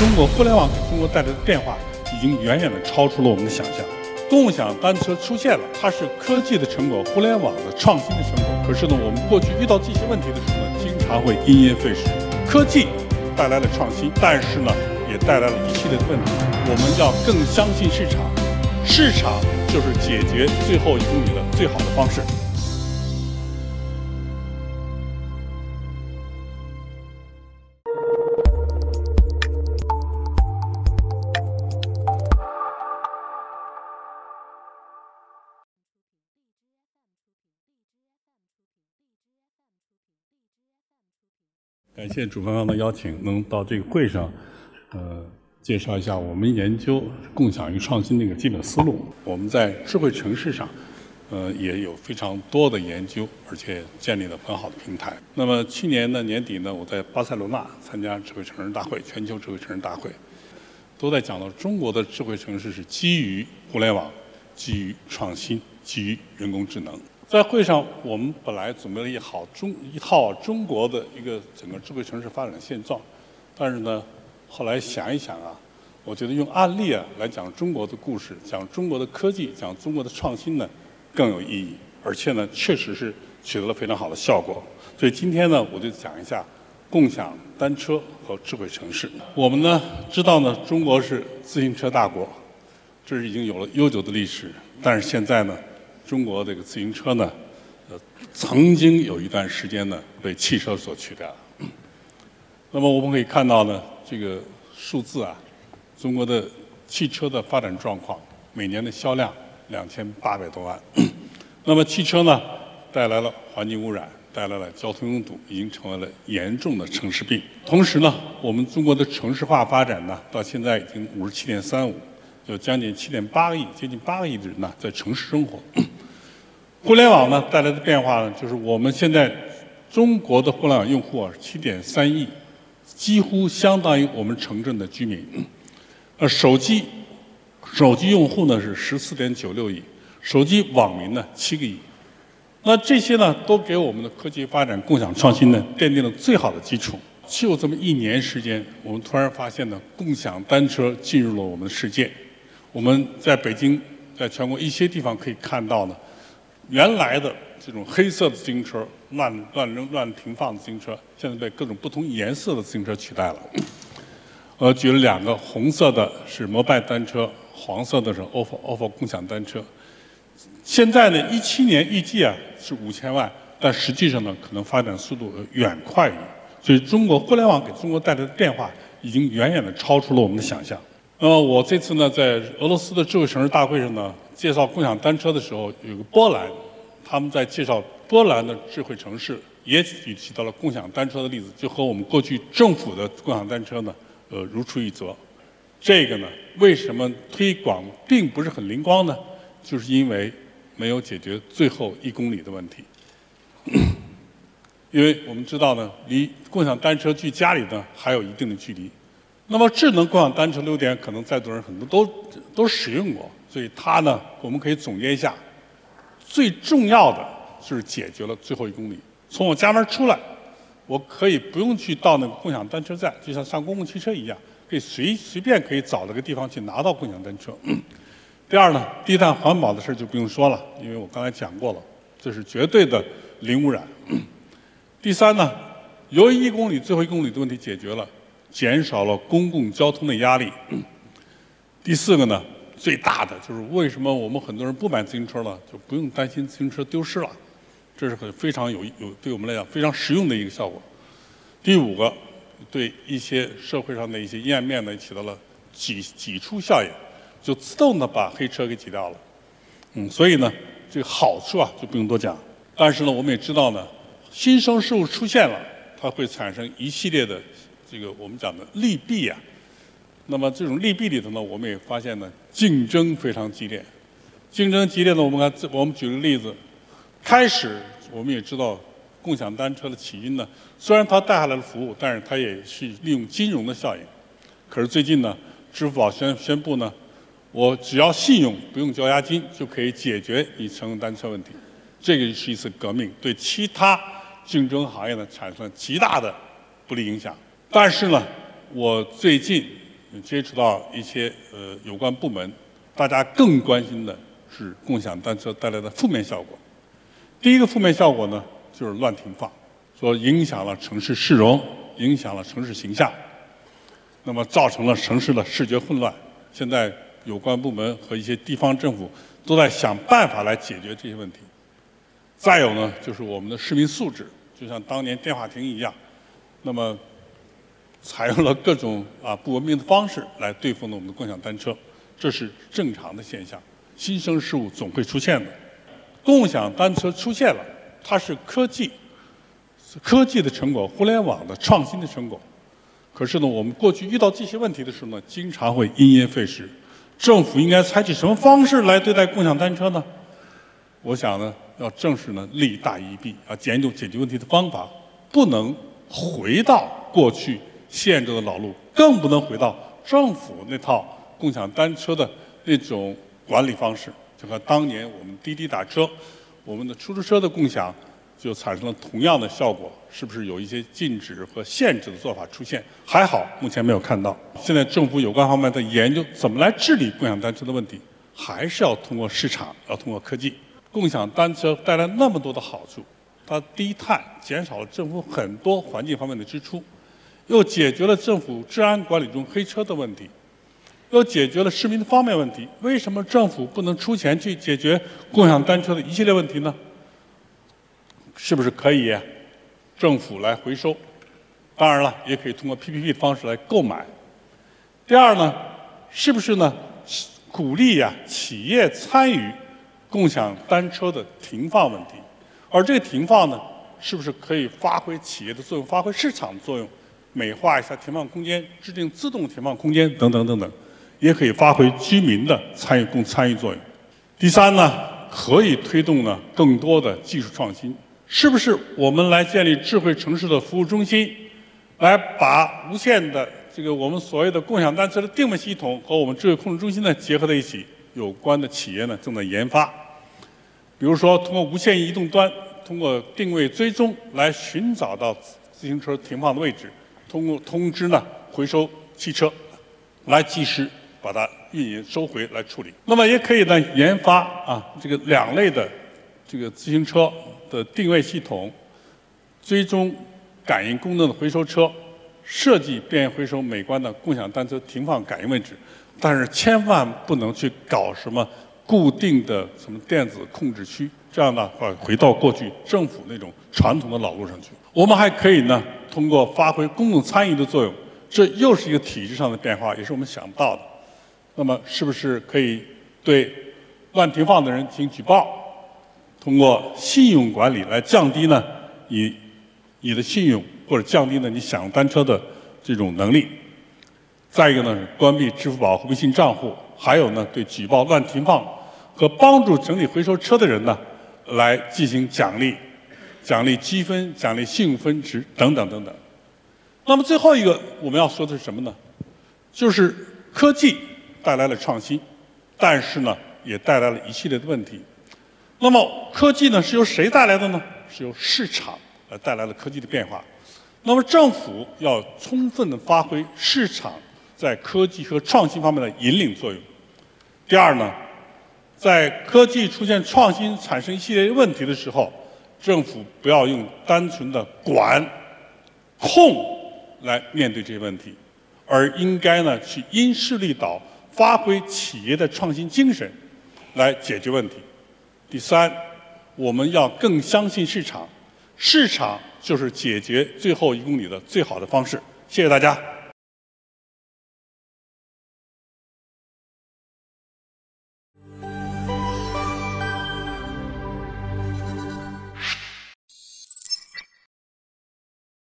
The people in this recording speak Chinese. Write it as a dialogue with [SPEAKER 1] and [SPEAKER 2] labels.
[SPEAKER 1] 中国互联网给中国带来的变化，已经远远的超出了我们的想象。共享单车出现了，它是科技的成果，互联网的创新的成果。可是呢，我们过去遇到这些问题的时候呢，经常会因噎废食。科技带来了创新，但是呢，也带来了一系列的问题。我们要更相信市场，市场就是解决最后一公里的最好的方式。感谢主办方的邀请，能到这个会上，呃，介绍一下我们研究共享与创新的一个基本思路。我们在智慧城市上，呃，也有非常多的研究，而且建立了很好的平台。那么去年的年底呢，我在巴塞罗那参加智慧城市大会，全球智慧城市大会，都在讲到中国的智慧城市是基于互联网、基于创新、基于人工智能。在会上，我们本来准备了一好中一套中国的一个整个智慧城市发展的现状，但是呢，后来想一想啊，我觉得用案例啊来讲中国的故事，讲中国的科技，讲中国的创新呢更有意义，而且呢确实是取得了非常好的效果。所以今天呢，我就讲一下共享单车和智慧城市。我们呢知道呢，中国是自行车大国，这是已经有了悠久的历史，但是现在呢。中国这个自行车呢，呃，曾经有一段时间呢被汽车所取代了。那么我们可以看到呢，这个数字啊，中国的汽车的发展状况，每年的销量两千八百多万。那么汽车呢，带来了环境污染，带来了交通拥堵，已经成为了严重的城市病。同时呢，我们中国的城市化发展呢，到现在已经五十七点三五，有将近七点八个亿，接近八个亿的人呢在城市生活。互联网呢带来的变化呢，就是我们现在中国的互联网用户啊七点三亿，几乎相当于我们城镇的居民。呃，手机手机用户呢是十四点九六亿，手机网民呢七个亿。那这些呢都给我们的科技发展、共享创新呢奠定了最好的基础。就这么一年时间，我们突然发现呢，共享单车进入了我们的世界。我们在北京，在全国一些地方可以看到呢。原来的这种黑色的自行车，乱乱扔、乱停放的自行车，现在被各种不同颜色的自行车取代了。我举了两个，红色的是摩拜单车，黄色的是 ofo ofo 共享单车。现在呢，一七年预计啊是五千万，但实际上呢，可能发展速度远快于。所以，中国互联网给中国带来的变化，已经远远的超出了我们的想象。那么，我这次呢，在俄罗斯的智慧城市大会上呢。介绍共享单车的时候，有个波兰，他们在介绍波兰的智慧城市，也举提到了共享单车的例子，就和我们过去政府的共享单车呢，呃，如出一辙。这个呢，为什么推广并不是很灵光呢？就是因为没有解决最后一公里的问题。因为我们知道呢，离共享单车距家里呢还有一定的距离。那么智能共享单车的优点，可能在座人很多都都使用过。所以它呢，我们可以总结一下，最重要的就是解决了最后一公里。从我家门出来，我可以不用去到那个共享单车站，就像上公共汽车一样，可以随随便可以找了个地方去拿到共享单车。第二呢，低碳环保的事就不用说了，因为我刚才讲过了，这是绝对的零污染。第三呢，由于一公里最后一公里的问题解决了，减少了公共交通的压力。第四个呢？最大的就是为什么我们很多人不买自行车了，就不用担心自行车丢失了，这是很非常有有对我们来讲非常实用的一个效果。第五个，对一些社会上的一些阴暗面呢起到了挤挤出效应，就自动的把黑车给挤掉了。嗯，所以呢，这个好处啊就不用多讲。但是呢，我们也知道呢，新生事物出现了，它会产生一系列的这个我们讲的利弊啊。那么这种利弊里头呢，我们也发现呢，竞争非常激烈。竞争激烈呢，我们看，我们举个例子，开始我们也知道，共享单车的起因呢，虽然它带来了服务，但是它也是利用金融的效应。可是最近呢，支付宝宣宣布呢，我只要信用，不用交押金，就可以解决你乘用单车问题。这个是一次革命，对其他竞争行业呢产生了极大的不利影响。但是呢，我最近。接触到一些呃有关部门，大家更关心的是共享单车带来的负面效果。第一个负面效果呢，就是乱停放，说影响了城市市容，影响了城市形象，那么造成了城市的视觉混乱。现在有关部门和一些地方政府都在想办法来解决这些问题。再有呢，就是我们的市民素质，就像当年电话亭一样，那么采用了各种啊不文明的方式来对付呢我们的共享单车，这是正常的现象。新生事物总会出现的。共享单车出现了，它是科技科技的成果，互联网的创新的成果。可是呢，我们过去遇到这些问题的时候呢，经常会因噎废食。政府应该采取什么方式来对待共享单车呢？我想呢，要正视呢利大于弊，要研究解决问题的方法，不能回到过去限制的老路，更不能回到政府那套共享单车的那种管理方式。就和当年我们滴滴打车，我们的出租车的共享。就产生了同样的效果，是不是有一些禁止和限制的做法出现？还好，目前没有看到。现在政府有关方面在研究怎么来治理共享单车的问题，还是要通过市场，要通过科技。共享单车带来那么多的好处，它低碳，减少了政府很多环境方面的支出，又解决了政府治安管理中黑车的问题，又解决了市民的方便问题。为什么政府不能出钱去解决共享单车的一系列问题呢？是不是可以政府来回收？当然了，也可以通过 PPP 的方式来购买。第二呢，是不是呢？鼓励呀企业参与共享单车的停放问题，而这个停放呢，是不是可以发挥企业的作用，发挥市场的作用，美化一下停放空间，制定自动停放空间等等等等，也可以发挥居民的参与共参与作用。第三呢，可以推动呢更多的技术创新。是不是我们来建立智慧城市的服务中心，来把无线的这个我们所谓的共享单车的定位系统和我们智慧控制中心呢结合在一起？有关的企业呢正在研发，比如说通过无线移动端，通过定位追踪来寻找到自行车停放的位置，通过通知呢回收汽车，来及时把它运营收回来处理。那么也可以呢研发啊这个两类的这个自行车。的定位系统、追踪感应功能的回收车，设计便于回收美观的共享单车停放感应位置，但是千万不能去搞什么固定的什么电子控制区，这样呢，呃回到过去政府那种传统的老路上去。我们还可以呢，通过发挥公共参与的作用，这又是一个体制上的变化，也是我们想不到的。那么，是不是可以对乱停放的人进行举报？通过信用管理来降低呢你你的信用，或者降低呢你享用单车的这种能力。再一个呢关闭支付宝和微信账户，还有呢对举报乱停放和帮助整理回收车的人呢来进行奖励，奖励积分、奖励信用分值等等等等。那么最后一个我们要说的是什么呢？就是科技带来了创新，但是呢也带来了一系列的问题。那么科技呢是由谁带来的呢？是由市场呃带来了科技的变化。那么政府要充分的发挥市场在科技和创新方面的引领作用。第二呢，在科技出现创新产生一系列问题的时候，政府不要用单纯的管控来面对这些问题，而应该呢去因势利导，发挥企业的创新精神来解决问题。第三，我们要更相信市场，市场就是解决最后一公里的最好的方式。谢谢大家。